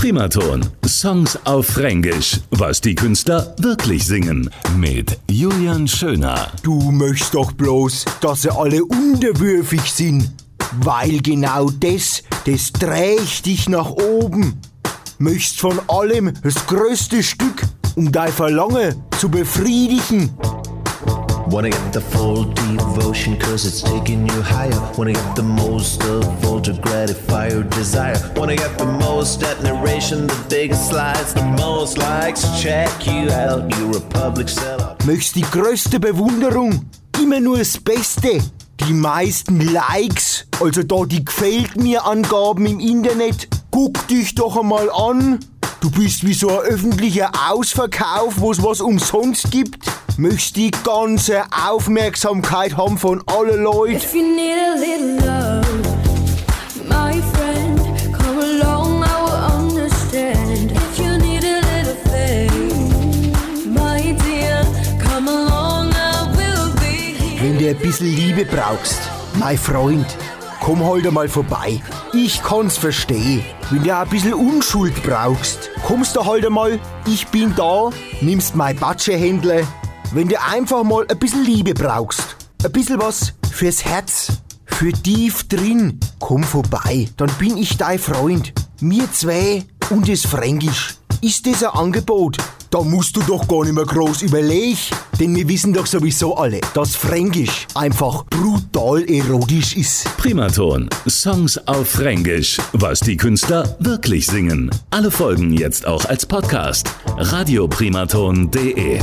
Primaton. Songs auf Fränkisch. Was die Künstler wirklich singen. Mit Julian Schöner. Du möchtest doch bloß, dass sie alle unterwürfig sind. Weil genau das, das trägt dich nach oben. Möchtest von allem das größte Stück, um dein Verlangen zu befriedigen. Wanna get the full devotion cause it's taking you higher. Wanna get the most of all to gratify your desire. Wanna get the most admiration, the biggest slides, the most likes. Check you out, you're a public sellout. Möchtest die größte Bewunderung, immer nur das Beste. Die meisten Likes, also da die gefällt mir Angaben im Internet. Guck dich doch einmal an. Du bist wie so ein öffentlicher Ausverkauf, wo es was umsonst gibt. Möchtest die ganze Aufmerksamkeit haben von allen Leuten. If you need a little love, my friend, come along, I will understand. If you need a little faith, my dear, come along, I will be here. Wenn du ein bisschen Liebe brauchst, mein Freund, komm halt einmal vorbei. Ich kann's verstehen. Wenn du ein bisschen Unschuld brauchst, kommst du halt einmal, ich bin da, nimmst mein Batschehändle. Wenn du einfach mal ein bisschen Liebe brauchst, ein bisschen was fürs Herz, für tief drin, komm vorbei, dann bin ich dein Freund. Mir zwei und das Fränkisch. Ist das ein Angebot? Da musst du doch gar nicht mehr groß überlegen, denn wir wissen doch sowieso alle, dass Fränkisch einfach brutal erotisch ist. Primaton. Songs auf Fränkisch. Was die Künstler wirklich singen. Alle Folgen jetzt auch als Podcast. radioprimaton.de